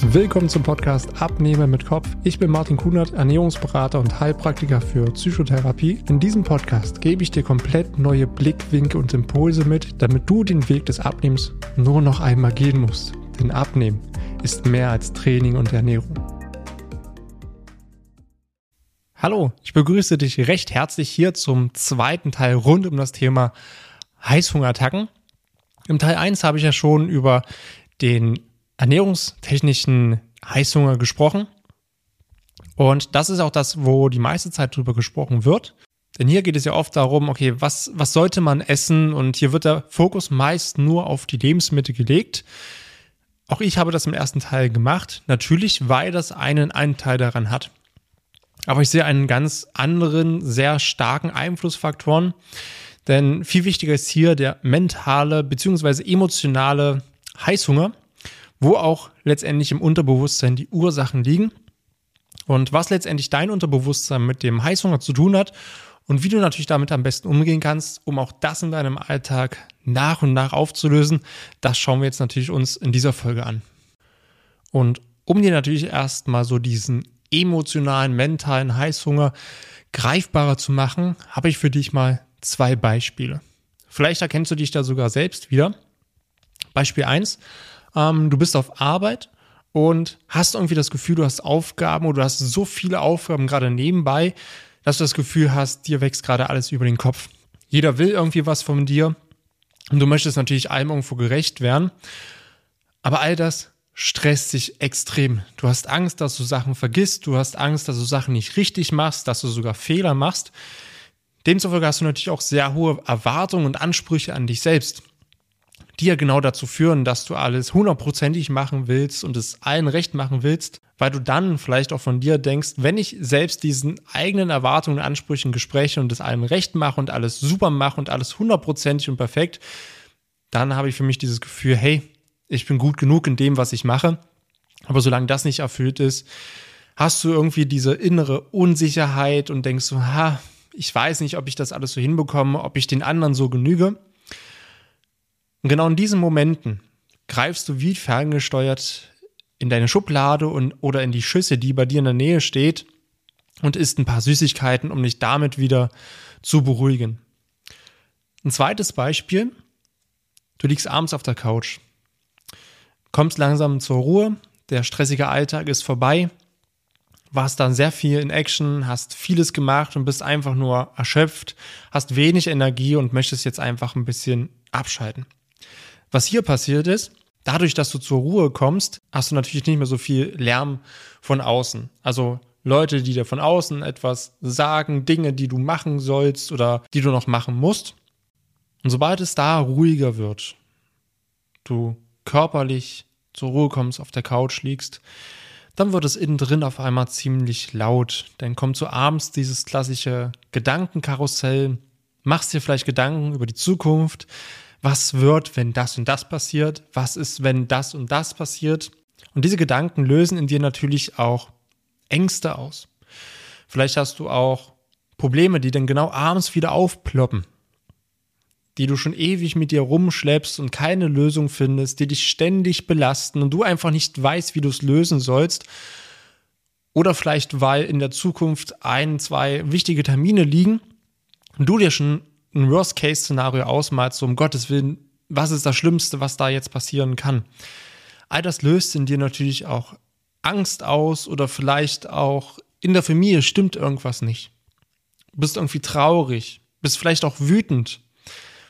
Willkommen zum Podcast Abnehmen mit Kopf. Ich bin Martin Kunert, Ernährungsberater und Heilpraktiker für Psychotherapie. In diesem Podcast gebe ich dir komplett neue Blickwinkel und Impulse mit, damit du den Weg des Abnehmens nur noch einmal gehen musst. Denn Abnehmen ist mehr als Training und Ernährung. Hallo, ich begrüße dich recht herzlich hier zum zweiten Teil rund um das Thema Heißhungerattacken. Im Teil 1 habe ich ja schon über den ernährungstechnischen Heißhunger gesprochen. Und das ist auch das, wo die meiste Zeit drüber gesprochen wird. Denn hier geht es ja oft darum, okay, was, was sollte man essen? Und hier wird der Fokus meist nur auf die Lebensmittel gelegt. Auch ich habe das im ersten Teil gemacht. Natürlich, weil das einen Anteil daran hat. Aber ich sehe einen ganz anderen, sehr starken Einflussfaktoren. Denn viel wichtiger ist hier der mentale bzw. emotionale Heißhunger, wo auch letztendlich im Unterbewusstsein die Ursachen liegen. Und was letztendlich dein Unterbewusstsein mit dem Heißhunger zu tun hat und wie du natürlich damit am besten umgehen kannst, um auch das in deinem Alltag nach und nach aufzulösen, das schauen wir jetzt natürlich uns in dieser Folge an. Und um dir natürlich erstmal so diesen emotionalen, mentalen Heißhunger greifbarer zu machen, habe ich für dich mal zwei Beispiele. Vielleicht erkennst du dich da sogar selbst wieder. Beispiel 1. Ähm, du bist auf Arbeit und hast irgendwie das Gefühl, du hast Aufgaben oder du hast so viele Aufgaben gerade nebenbei, dass du das Gefühl hast, dir wächst gerade alles über den Kopf. Jeder will irgendwie was von dir und du möchtest natürlich allem irgendwo gerecht werden. Aber all das stresst sich extrem. Du hast Angst, dass du Sachen vergisst, du hast Angst, dass du Sachen nicht richtig machst, dass du sogar Fehler machst. Demzufolge hast du natürlich auch sehr hohe Erwartungen und Ansprüche an dich selbst, die ja genau dazu führen, dass du alles hundertprozentig machen willst und es allen recht machen willst, weil du dann vielleicht auch von dir denkst, wenn ich selbst diesen eigenen Erwartungen Ansprüchen Gespräche und es allen recht mache und alles super mache und alles hundertprozentig und perfekt, dann habe ich für mich dieses Gefühl, hey, ich bin gut genug in dem, was ich mache. Aber solange das nicht erfüllt ist, hast du irgendwie diese innere Unsicherheit und denkst so, ha, ich weiß nicht, ob ich das alles so hinbekomme, ob ich den anderen so genüge. Und genau in diesen Momenten greifst du wie ferngesteuert in deine Schublade und, oder in die Schüsse, die bei dir in der Nähe steht und isst ein paar Süßigkeiten, um dich damit wieder zu beruhigen. Ein zweites Beispiel. Du liegst abends auf der Couch kommst langsam zur Ruhe, der stressige Alltag ist vorbei, warst dann sehr viel in Action, hast vieles gemacht und bist einfach nur erschöpft, hast wenig Energie und möchtest jetzt einfach ein bisschen abschalten. Was hier passiert ist, dadurch, dass du zur Ruhe kommst, hast du natürlich nicht mehr so viel Lärm von außen. Also Leute, die dir von außen etwas sagen, Dinge, die du machen sollst oder die du noch machen musst. Und sobald es da ruhiger wird, du körperlich zur Ruhe kommst, auf der Couch liegst, dann wird es innen drin auf einmal ziemlich laut. Dann kommt so abends dieses klassische Gedankenkarussell, machst dir vielleicht Gedanken über die Zukunft, was wird, wenn das und das passiert, was ist, wenn das und das passiert. Und diese Gedanken lösen in dir natürlich auch Ängste aus. Vielleicht hast du auch Probleme, die dann genau abends wieder aufploppen die du schon ewig mit dir rumschleppst und keine Lösung findest, die dich ständig belasten und du einfach nicht weißt, wie du es lösen sollst. Oder vielleicht, weil in der Zukunft ein, zwei wichtige Termine liegen und du dir schon ein Worst-Case-Szenario ausmalst, so um Gottes Willen, was ist das Schlimmste, was da jetzt passieren kann. All das löst in dir natürlich auch Angst aus oder vielleicht auch in der Familie stimmt irgendwas nicht. Du bist irgendwie traurig, bist vielleicht auch wütend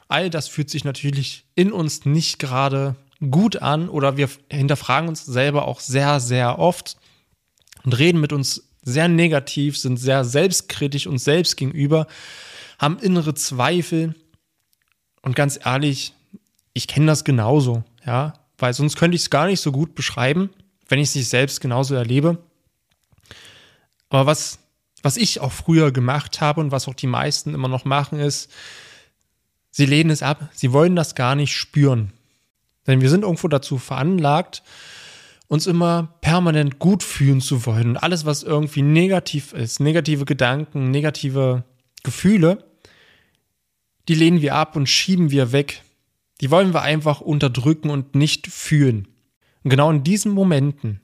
All das fühlt sich natürlich in uns nicht gerade gut an oder wir hinterfragen uns selber auch sehr, sehr oft und reden mit uns sehr negativ, sind sehr selbstkritisch uns selbst gegenüber, haben innere Zweifel und ganz ehrlich, ich kenne das genauso, ja, weil sonst könnte ich es gar nicht so gut beschreiben, wenn ich es nicht selbst genauso erlebe. Aber was, was ich auch früher gemacht habe und was auch die meisten immer noch machen, ist, Sie lehnen es ab. Sie wollen das gar nicht spüren. Denn wir sind irgendwo dazu veranlagt, uns immer permanent gut fühlen zu wollen. Und alles, was irgendwie negativ ist, negative Gedanken, negative Gefühle, die lehnen wir ab und schieben wir weg. Die wollen wir einfach unterdrücken und nicht fühlen. Und genau in diesen Momenten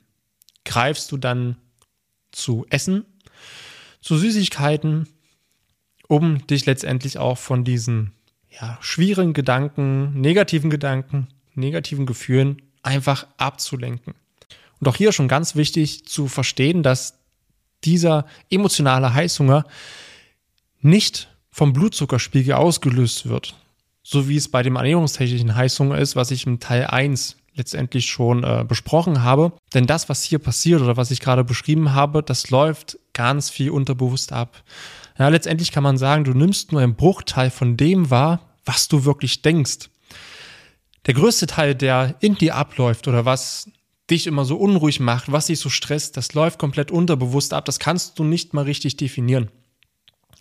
greifst du dann zu Essen, zu Süßigkeiten, um dich letztendlich auch von diesen ja, schwierigen Gedanken, negativen Gedanken, negativen Gefühlen einfach abzulenken. Und auch hier schon ganz wichtig zu verstehen, dass dieser emotionale Heißhunger nicht vom Blutzuckerspiegel ausgelöst wird, so wie es bei dem ernährungstechnischen Heißhunger ist, was ich im Teil 1 letztendlich schon äh, besprochen habe. Denn das, was hier passiert oder was ich gerade beschrieben habe, das läuft ganz viel unterbewusst ab. Ja, letztendlich kann man sagen, du nimmst nur einen Bruchteil von dem wahr, was du wirklich denkst. Der größte Teil, der in dir abläuft oder was dich immer so unruhig macht, was dich so stresst, das läuft komplett unterbewusst ab. Das kannst du nicht mal richtig definieren.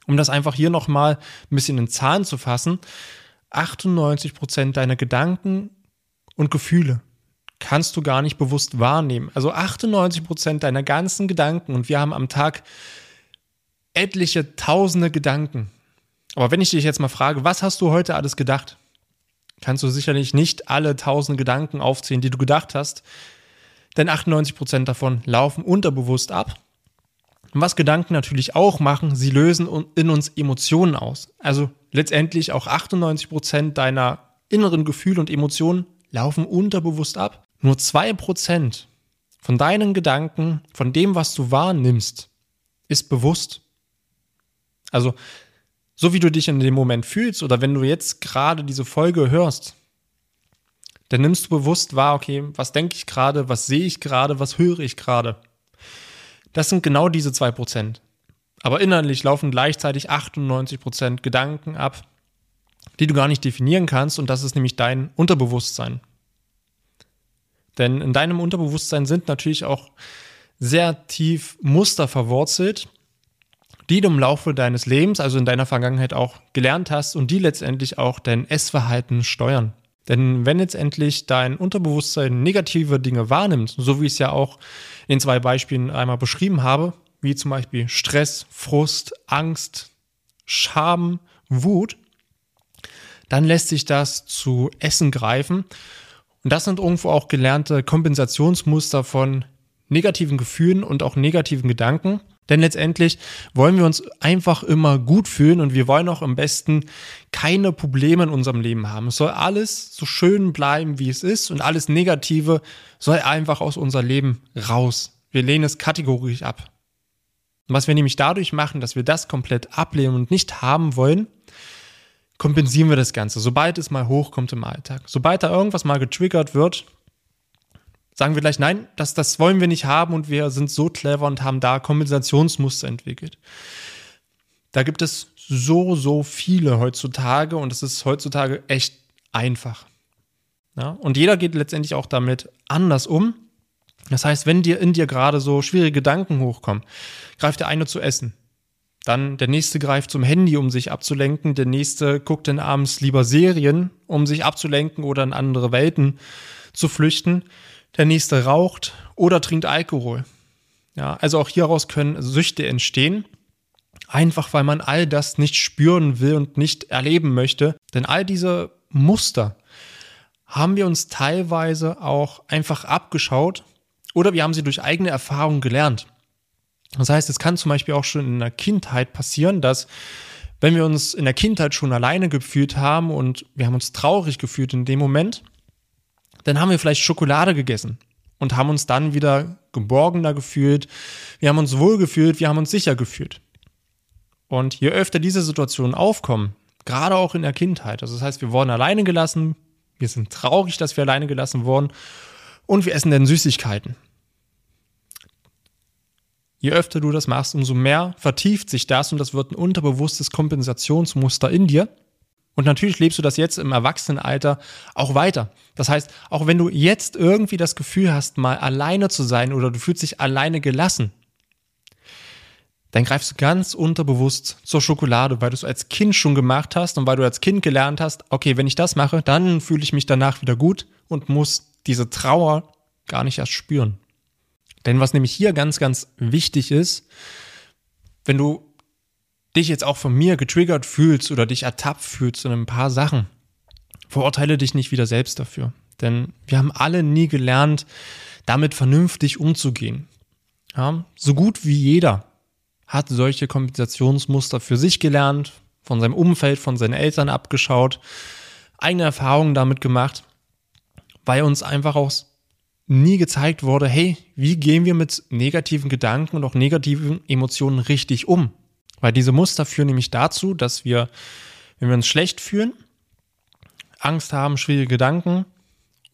Um das einfach hier nochmal ein bisschen in Zahlen zu fassen, 98 Prozent deiner Gedanken und Gefühle kannst du gar nicht bewusst wahrnehmen. Also 98 Prozent deiner ganzen Gedanken und wir haben am Tag etliche tausende Gedanken. Aber wenn ich dich jetzt mal frage, was hast du heute alles gedacht? Kannst du sicherlich nicht alle tausende Gedanken aufzählen, die du gedacht hast, denn 98 Prozent davon laufen unterbewusst ab. Und was Gedanken natürlich auch machen, sie lösen in uns Emotionen aus. Also letztendlich auch 98 Prozent deiner inneren Gefühle und Emotionen laufen unterbewusst ab. Nur 2% von deinen Gedanken, von dem, was du wahrnimmst, ist bewusst. Also, so wie du dich in dem Moment fühlst oder wenn du jetzt gerade diese Folge hörst, dann nimmst du bewusst wahr, okay, was denke ich gerade, was sehe ich gerade, was höre ich gerade. Das sind genau diese 2%. Aber innerlich laufen gleichzeitig 98% Gedanken ab, die du gar nicht definieren kannst und das ist nämlich dein Unterbewusstsein. Denn in deinem Unterbewusstsein sind natürlich auch sehr tief Muster verwurzelt, die du im Laufe deines Lebens, also in deiner Vergangenheit auch gelernt hast und die letztendlich auch dein Essverhalten steuern. Denn wenn letztendlich dein Unterbewusstsein negative Dinge wahrnimmt, so wie ich es ja auch in zwei Beispielen einmal beschrieben habe, wie zum Beispiel Stress, Frust, Angst, Scham, Wut, dann lässt sich das zu Essen greifen. Und das sind irgendwo auch gelernte Kompensationsmuster von negativen Gefühlen und auch negativen Gedanken. Denn letztendlich wollen wir uns einfach immer gut fühlen und wir wollen auch am besten keine Probleme in unserem Leben haben. Es soll alles so schön bleiben, wie es ist und alles Negative soll einfach aus unserem Leben raus. Wir lehnen es kategorisch ab. Was wir nämlich dadurch machen, dass wir das komplett ablehnen und nicht haben wollen, kompensieren wir das Ganze, sobald es mal hochkommt im Alltag. Sobald da irgendwas mal getriggert wird, sagen wir gleich, nein, das, das wollen wir nicht haben und wir sind so clever und haben da Kompensationsmuster entwickelt. Da gibt es so, so viele heutzutage und es ist heutzutage echt einfach. Ja? Und jeder geht letztendlich auch damit anders um. Das heißt, wenn dir in dir gerade so schwierige Gedanken hochkommen, greift der eine zu essen. Dann der nächste greift zum Handy, um sich abzulenken. Der nächste guckt dann abends lieber Serien, um sich abzulenken oder in andere Welten zu flüchten der nächste raucht oder trinkt Alkohol. Ja, also auch hieraus können Süchte entstehen. Einfach weil man all das nicht spüren will und nicht erleben möchte. Denn all diese Muster haben wir uns teilweise auch einfach abgeschaut oder wir haben sie durch eigene Erfahrung gelernt. Das heißt, es kann zum Beispiel auch schon in der Kindheit passieren, dass wenn wir uns in der Kindheit schon alleine gefühlt haben und wir haben uns traurig gefühlt in dem Moment, dann haben wir vielleicht Schokolade gegessen und haben uns dann wieder geborgener gefühlt. Wir haben uns wohl gefühlt, wir haben uns sicher gefühlt. Und je öfter diese Situationen aufkommen, gerade auch in der Kindheit, also das heißt, wir wurden alleine gelassen, wir sind traurig, dass wir alleine gelassen wurden und wir essen dann Süßigkeiten. Je öfter du das machst, umso mehr vertieft sich das und das wird ein unterbewusstes Kompensationsmuster in dir. Und natürlich lebst du das jetzt im Erwachsenenalter auch weiter. Das heißt, auch wenn du jetzt irgendwie das Gefühl hast, mal alleine zu sein oder du fühlst dich alleine gelassen, dann greifst du ganz unterbewusst zur Schokolade, weil du es als Kind schon gemacht hast und weil du als Kind gelernt hast, okay, wenn ich das mache, dann fühle ich mich danach wieder gut und muss diese Trauer gar nicht erst spüren. Denn was nämlich hier ganz, ganz wichtig ist, wenn du dich jetzt auch von mir getriggert fühlst oder dich ertappt fühlst in ein paar Sachen, verurteile dich nicht wieder selbst dafür. Denn wir haben alle nie gelernt, damit vernünftig umzugehen. Ja, so gut wie jeder hat solche Kompensationsmuster für sich gelernt, von seinem Umfeld, von seinen Eltern abgeschaut, eigene Erfahrungen damit gemacht, weil uns einfach auch nie gezeigt wurde, hey, wie gehen wir mit negativen Gedanken und auch negativen Emotionen richtig um? Weil diese Muster führen nämlich dazu, dass wir, wenn wir uns schlecht fühlen, Angst haben, schwierige Gedanken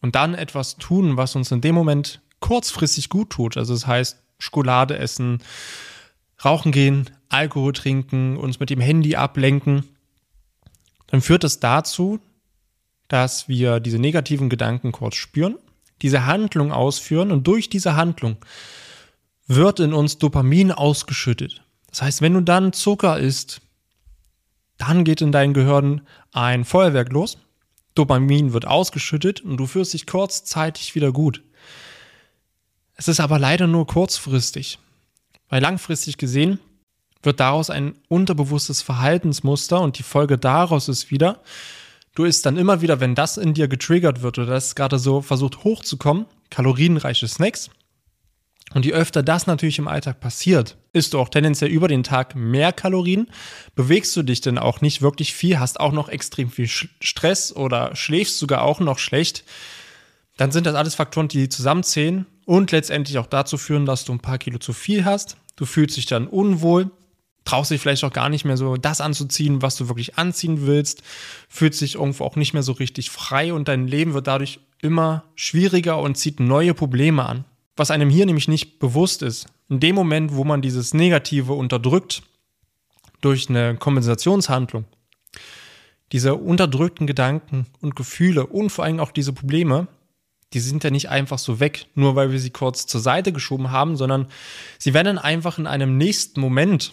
und dann etwas tun, was uns in dem Moment kurzfristig gut tut. Also das heißt, Schokolade essen, rauchen gehen, Alkohol trinken, uns mit dem Handy ablenken, dann führt das dazu, dass wir diese negativen Gedanken kurz spüren, diese Handlung ausführen und durch diese Handlung wird in uns Dopamin ausgeschüttet. Das heißt, wenn du dann Zucker isst, dann geht in deinem Gehirn ein Feuerwerk los, Dopamin wird ausgeschüttet und du fühlst dich kurzzeitig wieder gut. Es ist aber leider nur kurzfristig, weil langfristig gesehen wird daraus ein unterbewusstes Verhaltensmuster und die Folge daraus ist wieder, du isst dann immer wieder, wenn das in dir getriggert wird oder das gerade so versucht hochzukommen, kalorienreiche Snacks. Und je öfter das natürlich im Alltag passiert, isst du auch tendenziell über den Tag mehr Kalorien, bewegst du dich denn auch nicht wirklich viel, hast auch noch extrem viel Stress oder schläfst sogar auch noch schlecht, dann sind das alles Faktoren, die zusammenzählen und letztendlich auch dazu führen, dass du ein paar Kilo zu viel hast. Du fühlst dich dann unwohl, traust dich vielleicht auch gar nicht mehr so das anzuziehen, was du wirklich anziehen willst, fühlst dich irgendwo auch nicht mehr so richtig frei und dein Leben wird dadurch immer schwieriger und zieht neue Probleme an. Was einem hier nämlich nicht bewusst ist, in dem Moment, wo man dieses Negative unterdrückt durch eine Kompensationshandlung, diese unterdrückten Gedanken und Gefühle und vor allem auch diese Probleme, die sind ja nicht einfach so weg, nur weil wir sie kurz zur Seite geschoben haben, sondern sie werden einfach in einem nächsten Moment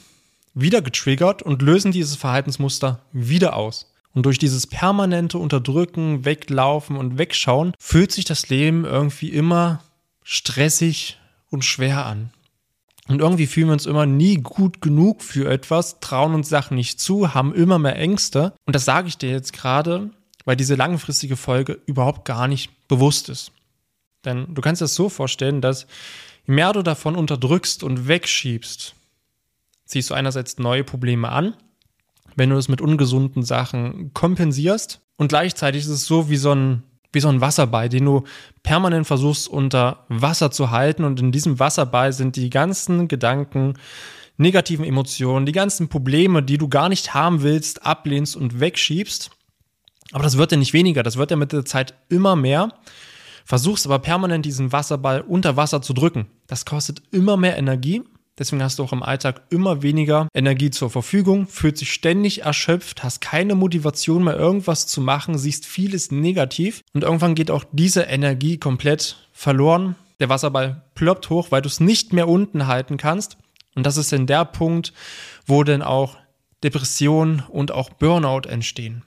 wieder getriggert und lösen dieses Verhaltensmuster wieder aus. Und durch dieses permanente Unterdrücken, Weglaufen und Wegschauen fühlt sich das Leben irgendwie immer stressig und schwer an. Und irgendwie fühlen wir uns immer nie gut genug für etwas, trauen uns Sachen nicht zu, haben immer mehr Ängste. Und das sage ich dir jetzt gerade, weil diese langfristige Folge überhaupt gar nicht bewusst ist. Denn du kannst dir das so vorstellen, dass je mehr du davon unterdrückst und wegschiebst, ziehst du einerseits neue Probleme an, wenn du es mit ungesunden Sachen kompensierst. Und gleichzeitig ist es so wie so ein, wie so ein Wasserball, den du permanent versuchst unter Wasser zu halten. Und in diesem Wasserball sind die ganzen Gedanken, negativen Emotionen, die ganzen Probleme, die du gar nicht haben willst, ablehnst und wegschiebst. Aber das wird ja nicht weniger, das wird ja mit der Zeit immer mehr. Versuchst aber permanent diesen Wasserball unter Wasser zu drücken. Das kostet immer mehr Energie Deswegen hast du auch im Alltag immer weniger Energie zur Verfügung, fühlst dich ständig erschöpft, hast keine Motivation mehr, irgendwas zu machen, siehst vieles negativ und irgendwann geht auch diese Energie komplett verloren. Der Wasserball ploppt hoch, weil du es nicht mehr unten halten kannst. Und das ist dann der Punkt, wo dann auch Depression und auch Burnout entstehen.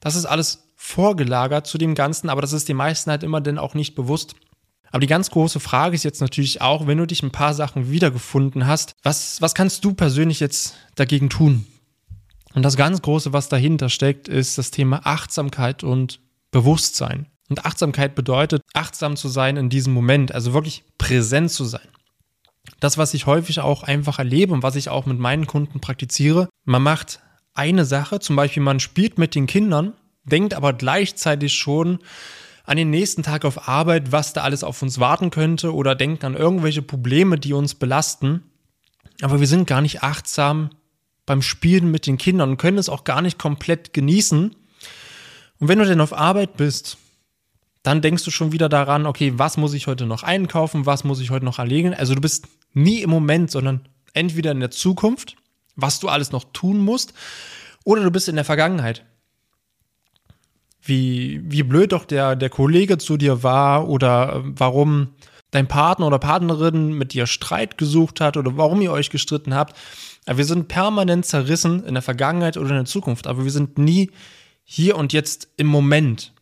Das ist alles vorgelagert zu dem Ganzen, aber das ist den meisten halt immer dann auch nicht bewusst. Aber die ganz große Frage ist jetzt natürlich auch, wenn du dich ein paar Sachen wiedergefunden hast, was, was kannst du persönlich jetzt dagegen tun? Und das ganz Große, was dahinter steckt, ist das Thema Achtsamkeit und Bewusstsein. Und Achtsamkeit bedeutet, achtsam zu sein in diesem Moment, also wirklich präsent zu sein. Das, was ich häufig auch einfach erlebe und was ich auch mit meinen Kunden praktiziere, man macht eine Sache, zum Beispiel man spielt mit den Kindern, denkt aber gleichzeitig schon an den nächsten Tag auf Arbeit, was da alles auf uns warten könnte oder denken an irgendwelche Probleme, die uns belasten. Aber wir sind gar nicht achtsam beim Spielen mit den Kindern und können es auch gar nicht komplett genießen. Und wenn du denn auf Arbeit bist, dann denkst du schon wieder daran, okay, was muss ich heute noch einkaufen, was muss ich heute noch erlegen. Also du bist nie im Moment, sondern entweder in der Zukunft, was du alles noch tun musst, oder du bist in der Vergangenheit wie, wie blöd doch der, der Kollege zu dir war oder äh, warum dein Partner oder Partnerin mit dir Streit gesucht hat oder warum ihr euch gestritten habt. Wir sind permanent zerrissen in der Vergangenheit oder in der Zukunft, aber wir sind nie hier und jetzt im Moment.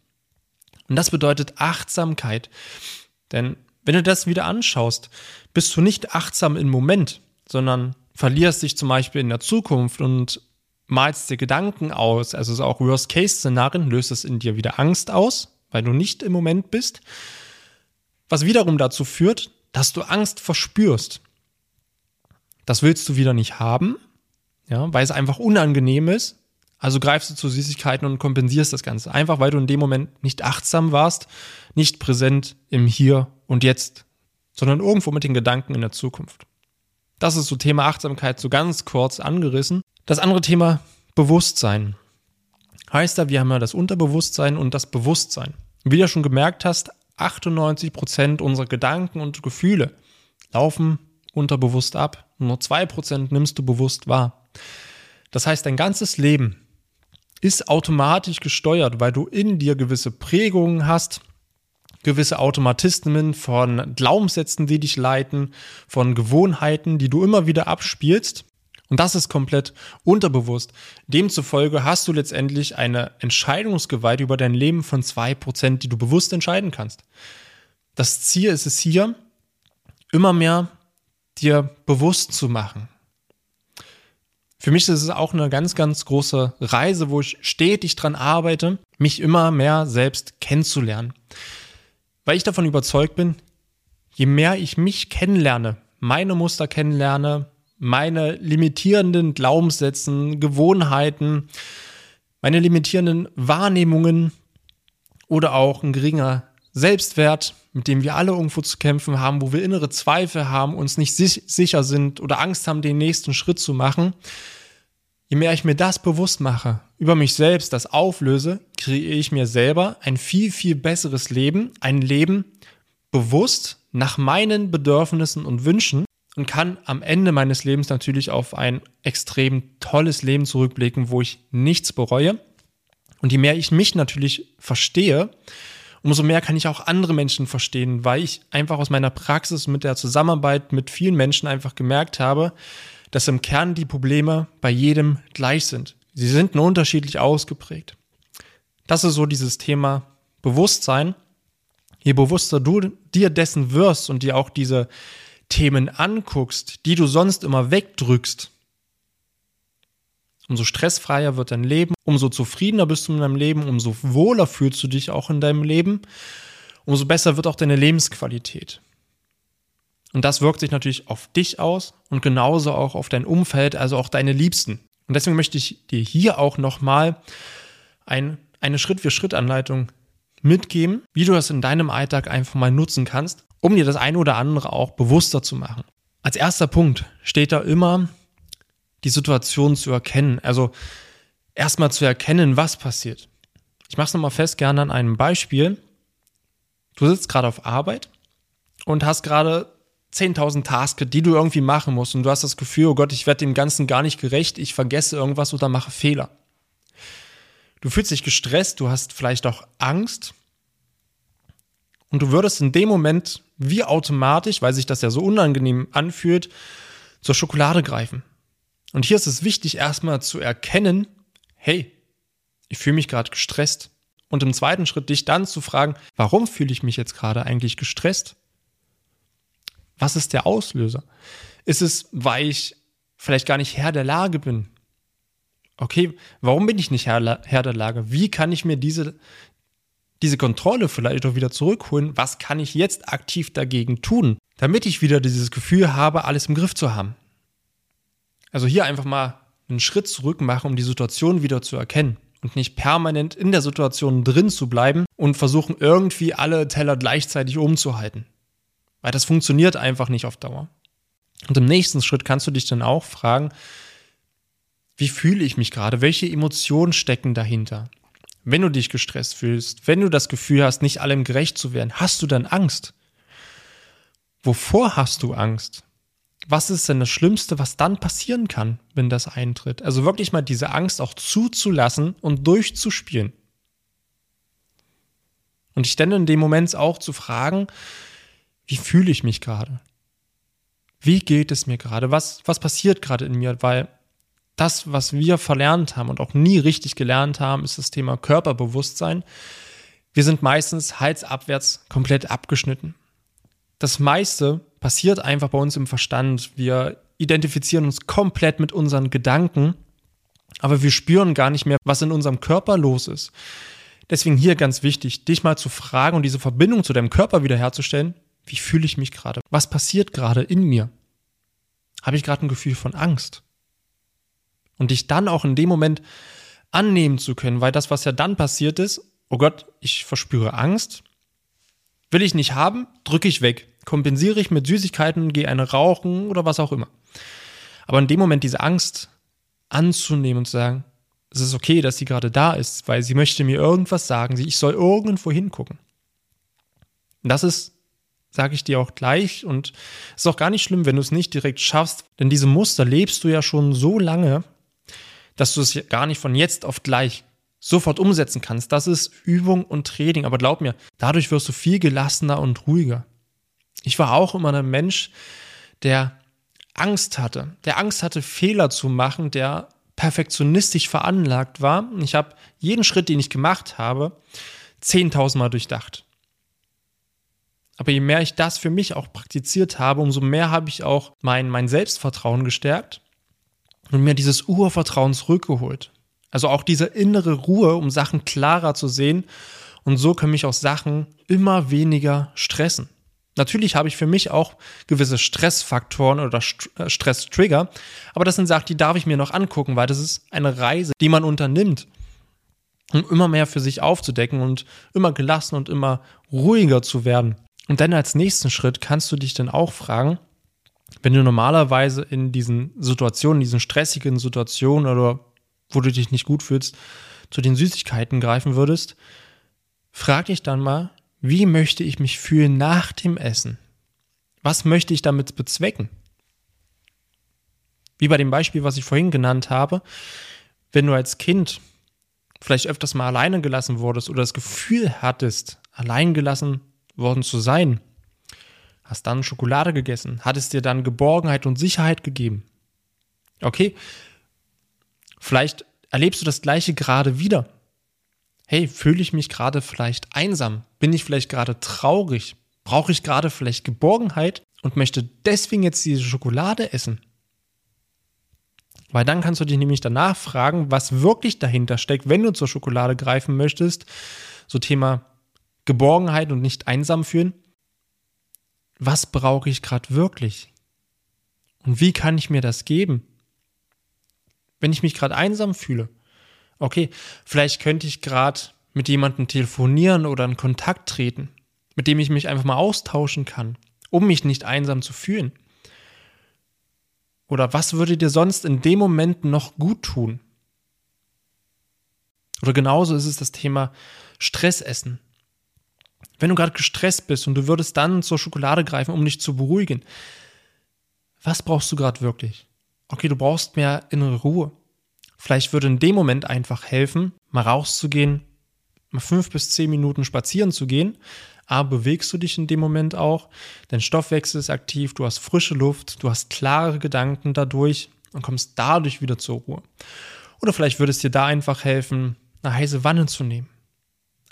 Und das bedeutet Achtsamkeit. Denn wenn du das wieder anschaust, bist du nicht achtsam im Moment, sondern verlierst dich zum Beispiel in der Zukunft und malst dir Gedanken aus, also so auch Worst-Case-Szenarien, löst es in dir wieder Angst aus, weil du nicht im Moment bist. Was wiederum dazu führt, dass du Angst verspürst. Das willst du wieder nicht haben, ja, weil es einfach unangenehm ist. Also greifst du zu Süßigkeiten und kompensierst das Ganze. Einfach weil du in dem Moment nicht achtsam warst, nicht präsent im Hier und Jetzt, sondern irgendwo mit den Gedanken in der Zukunft. Das ist so Thema Achtsamkeit so ganz kurz angerissen. Das andere Thema Bewusstsein. Heißt da, wir haben ja das Unterbewusstsein und das Bewusstsein. Wie du schon gemerkt hast, 98 Prozent unserer Gedanken und Gefühle laufen unterbewusst ab. Nur 2% nimmst du bewusst wahr. Das heißt, dein ganzes Leben ist automatisch gesteuert, weil du in dir gewisse Prägungen hast, gewisse Automatismen von Glaubenssätzen, die dich leiten, von Gewohnheiten, die du immer wieder abspielst. Und das ist komplett unterbewusst. Demzufolge hast du letztendlich eine Entscheidungsgewalt über dein Leben von zwei Prozent, die du bewusst entscheiden kannst. Das Ziel ist es hier, immer mehr dir bewusst zu machen. Für mich ist es auch eine ganz, ganz große Reise, wo ich stetig dran arbeite, mich immer mehr selbst kennenzulernen. Weil ich davon überzeugt bin, je mehr ich mich kennenlerne, meine Muster kennenlerne, meine limitierenden Glaubenssätzen, Gewohnheiten, meine limitierenden Wahrnehmungen oder auch ein geringer Selbstwert, mit dem wir alle irgendwo zu kämpfen haben, wo wir innere Zweifel haben, uns nicht sicher sind oder Angst haben, den nächsten Schritt zu machen. Je mehr ich mir das bewusst mache, über mich selbst das auflöse, kreiere ich mir selber ein viel, viel besseres Leben, ein Leben bewusst nach meinen Bedürfnissen und Wünschen und kann am Ende meines Lebens natürlich auf ein extrem tolles Leben zurückblicken, wo ich nichts bereue. Und je mehr ich mich natürlich verstehe, umso mehr kann ich auch andere Menschen verstehen, weil ich einfach aus meiner Praxis mit der Zusammenarbeit mit vielen Menschen einfach gemerkt habe, dass im Kern die Probleme bei jedem gleich sind. Sie sind nur unterschiedlich ausgeprägt. Das ist so dieses Thema Bewusstsein. Je bewusster du dir dessen wirst und dir auch diese Themen anguckst, die du sonst immer wegdrückst, umso stressfreier wird dein Leben, umso zufriedener bist du in deinem Leben, umso wohler fühlst du dich auch in deinem Leben, umso besser wird auch deine Lebensqualität. Und das wirkt sich natürlich auf dich aus und genauso auch auf dein Umfeld, also auch deine Liebsten. Und deswegen möchte ich dir hier auch nochmal ein, eine Schritt-für-Schritt-Anleitung mitgeben, wie du das in deinem Alltag einfach mal nutzen kannst, um dir das eine oder andere auch bewusster zu machen. Als erster Punkt steht da immer die Situation zu erkennen. Also erstmal zu erkennen, was passiert. Ich mache es nochmal fest, gerne an einem Beispiel. Du sitzt gerade auf Arbeit und hast gerade 10.000 Tasks, die du irgendwie machen musst und du hast das Gefühl, oh Gott, ich werde dem Ganzen gar nicht gerecht, ich vergesse irgendwas oder mache Fehler. Du fühlst dich gestresst, du hast vielleicht auch Angst und du würdest in dem Moment wie automatisch, weil sich das ja so unangenehm anfühlt, zur Schokolade greifen. Und hier ist es wichtig, erstmal zu erkennen, hey, ich fühle mich gerade gestresst. Und im zweiten Schritt dich dann zu fragen, warum fühle ich mich jetzt gerade eigentlich gestresst? Was ist der Auslöser? Ist es, weil ich vielleicht gar nicht Herr der Lage bin? Okay, warum bin ich nicht Herr, Herr der Lage? Wie kann ich mir diese, diese Kontrolle vielleicht auch wieder zurückholen? Was kann ich jetzt aktiv dagegen tun, damit ich wieder dieses Gefühl habe, alles im Griff zu haben? Also hier einfach mal einen Schritt zurück machen, um die Situation wieder zu erkennen und nicht permanent in der Situation drin zu bleiben und versuchen irgendwie alle Teller gleichzeitig umzuhalten. Weil das funktioniert einfach nicht auf Dauer. Und im nächsten Schritt kannst du dich dann auch fragen, wie fühle ich mich gerade? Welche Emotionen stecken dahinter? Wenn du dich gestresst fühlst, wenn du das Gefühl hast, nicht allem gerecht zu werden, hast du dann Angst? Wovor hast du Angst? was ist denn das Schlimmste, was dann passieren kann, wenn das eintritt? Also wirklich mal diese Angst auch zuzulassen und durchzuspielen. Und dich dann in dem Moment auch zu fragen, wie fühle ich mich gerade? Wie geht es mir gerade? Was, was passiert gerade in mir? Weil das, was wir verlernt haben und auch nie richtig gelernt haben, ist das Thema Körperbewusstsein. Wir sind meistens halsabwärts komplett abgeschnitten das meiste passiert einfach bei uns im Verstand. Wir identifizieren uns komplett mit unseren Gedanken, aber wir spüren gar nicht mehr, was in unserem Körper los ist. Deswegen hier ganz wichtig, dich mal zu fragen und diese Verbindung zu deinem Körper wiederherzustellen. Wie fühle ich mich gerade? Was passiert gerade in mir? Habe ich gerade ein Gefühl von Angst? Und dich dann auch in dem Moment annehmen zu können, weil das, was ja dann passiert ist, oh Gott, ich verspüre Angst, will ich nicht haben, drücke ich weg, kompensiere ich mit Süßigkeiten, gehe eine rauchen oder was auch immer. Aber in dem Moment diese Angst anzunehmen und zu sagen, es ist okay, dass sie gerade da ist, weil sie möchte mir irgendwas sagen, ich soll irgendwo hingucken. das ist, sage ich dir auch gleich, und es ist auch gar nicht schlimm, wenn du es nicht direkt schaffst, denn diese Muster lebst du ja schon so lange, dass du es gar nicht von jetzt auf gleich sofort umsetzen kannst. Das ist Übung und Training. Aber glaub mir, dadurch wirst du viel gelassener und ruhiger. Ich war auch immer ein Mensch, der Angst hatte, der Angst hatte, Fehler zu machen, der perfektionistisch veranlagt war. Ich habe jeden Schritt, den ich gemacht habe, 10.000 Mal durchdacht. Aber je mehr ich das für mich auch praktiziert habe, umso mehr habe ich auch mein, mein Selbstvertrauen gestärkt und mir dieses Urvertrauen zurückgeholt. Also auch diese innere Ruhe, um Sachen klarer zu sehen. Und so können mich auch Sachen immer weniger stressen. Natürlich habe ich für mich auch gewisse Stressfaktoren oder äh, Stresstrigger, aber das sind Sachen, die darf ich mir noch angucken, weil das ist eine Reise, die man unternimmt, um immer mehr für sich aufzudecken und immer gelassen und immer ruhiger zu werden. Und dann als nächsten Schritt kannst du dich dann auch fragen, wenn du normalerweise in diesen Situationen, diesen stressigen Situationen oder wo du dich nicht gut fühlst, zu den Süßigkeiten greifen würdest, frag dich dann mal, wie möchte ich mich fühlen nach dem Essen? Was möchte ich damit bezwecken? Wie bei dem Beispiel, was ich vorhin genannt habe, wenn du als Kind vielleicht öfters mal alleine gelassen wurdest oder das Gefühl hattest, allein gelassen worden zu sein, hast dann Schokolade gegessen, hat es dir dann Geborgenheit und Sicherheit gegeben. Okay, vielleicht erlebst du das gleiche gerade wieder. Hey, fühle ich mich gerade vielleicht einsam? Bin ich vielleicht gerade traurig? Brauche ich gerade vielleicht Geborgenheit und möchte deswegen jetzt diese Schokolade essen? Weil dann kannst du dich nämlich danach fragen, was wirklich dahinter steckt, wenn du zur Schokolade greifen möchtest. So Thema Geborgenheit und nicht einsam fühlen was brauche ich gerade wirklich? Und wie kann ich mir das geben? Wenn ich mich gerade einsam fühle, okay, vielleicht könnte ich gerade mit jemandem telefonieren oder in Kontakt treten, mit dem ich mich einfach mal austauschen kann, um mich nicht einsam zu fühlen. Oder was würde dir sonst in dem Moment noch gut tun? Oder genauso ist es das Thema Stressessen. Wenn du gerade gestresst bist und du würdest dann zur Schokolade greifen, um dich zu beruhigen, was brauchst du gerade wirklich? Okay, du brauchst mehr innere Ruhe. Vielleicht würde in dem Moment einfach helfen, mal rauszugehen, mal fünf bis zehn Minuten spazieren zu gehen. Aber bewegst du dich in dem Moment auch, dein Stoffwechsel ist aktiv, du hast frische Luft, du hast klare Gedanken dadurch und kommst dadurch wieder zur Ruhe. Oder vielleicht würde es dir da einfach helfen, eine heiße Wanne zu nehmen.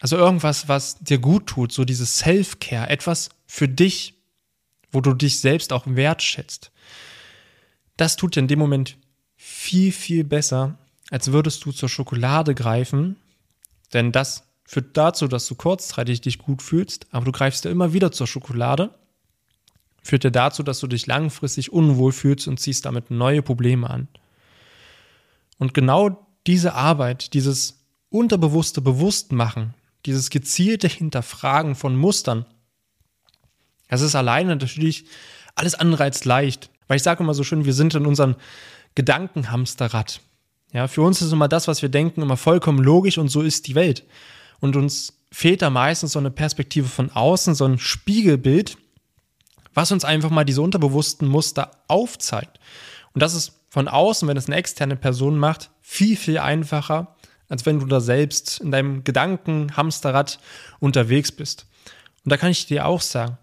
Also irgendwas, was dir gut tut, so dieses Self-Care, etwas für dich, wo du dich selbst auch wertschätzt. Das tut dir in dem Moment viel, viel besser, als würdest du zur Schokolade greifen, denn das führt dazu, dass du kurzzeitig dich gut fühlst, aber du greifst ja immer wieder zur Schokolade, führt dir dazu, dass du dich langfristig unwohl fühlst und ziehst damit neue Probleme an. Und genau diese Arbeit, dieses unterbewusste Bewusstmachen, dieses gezielte Hinterfragen von Mustern, das ist alleine natürlich alles andere als leicht. Weil ich sage immer so schön, wir sind in unserem Gedankenhamsterrad. Ja, für uns ist immer das, was wir denken, immer vollkommen logisch und so ist die Welt. Und uns fehlt da meistens so eine Perspektive von außen, so ein Spiegelbild, was uns einfach mal diese unterbewussten Muster aufzeigt. Und das ist von außen, wenn es eine externe Person macht, viel, viel einfacher, als wenn du da selbst in deinem Gedanken-Hamsterrad unterwegs bist. Und da kann ich dir auch sagen,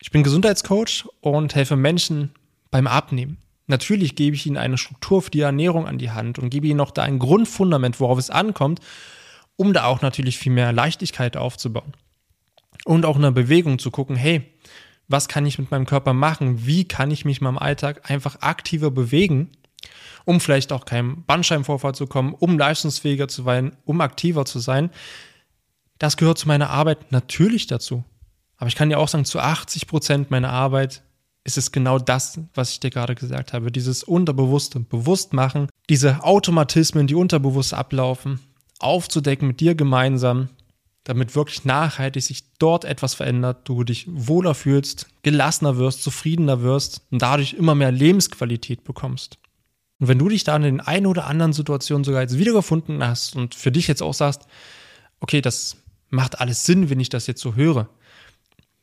ich bin Gesundheitscoach und helfe Menschen beim Abnehmen. Natürlich gebe ich ihnen eine Struktur für die Ernährung an die Hand und gebe ihnen noch da ein Grundfundament, worauf es ankommt, um da auch natürlich viel mehr Leichtigkeit aufzubauen. Und auch in der Bewegung zu gucken, hey, was kann ich mit meinem Körper machen? Wie kann ich mich in meinem Alltag einfach aktiver bewegen, um vielleicht auch keinem Bandscheibenvorfall zu kommen, um leistungsfähiger zu sein, um aktiver zu sein. Das gehört zu meiner Arbeit natürlich dazu. Aber ich kann dir auch sagen, zu 80 Prozent meiner Arbeit ist es genau das, was ich dir gerade gesagt habe. Dieses Unterbewusste, Bewusstmachen, diese Automatismen, die unterbewusst ablaufen, aufzudecken mit dir gemeinsam, damit wirklich nachhaltig sich dort etwas verändert, du dich wohler fühlst, gelassener wirst, zufriedener wirst und dadurch immer mehr Lebensqualität bekommst. Und wenn du dich da in den einen oder anderen Situationen sogar jetzt wiedergefunden hast und für dich jetzt auch sagst, okay, das macht alles Sinn, wenn ich das jetzt so höre,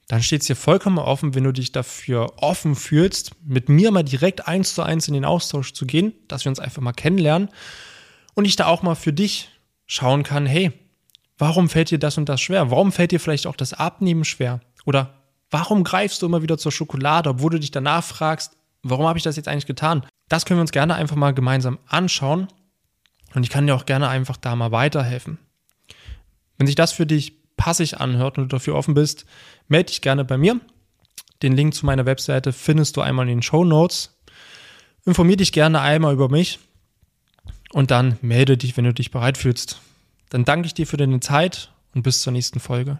dann steht es dir vollkommen offen, wenn du dich dafür offen fühlst, mit mir mal direkt eins zu eins in den Austausch zu gehen, dass wir uns einfach mal kennenlernen und ich da auch mal für dich schauen kann, hey, warum fällt dir das und das schwer? Warum fällt dir vielleicht auch das Abnehmen schwer? Oder warum greifst du immer wieder zur Schokolade, obwohl du dich danach fragst, warum habe ich das jetzt eigentlich getan? Das können wir uns gerne einfach mal gemeinsam anschauen und ich kann dir auch gerne einfach da mal weiterhelfen. Wenn sich das für dich passig anhört und du dafür offen bist, melde dich gerne bei mir. Den Link zu meiner Webseite findest du einmal in den Show Notes. Informier dich gerne einmal über mich und dann melde dich, wenn du dich bereit fühlst. Dann danke ich dir für deine Zeit und bis zur nächsten Folge.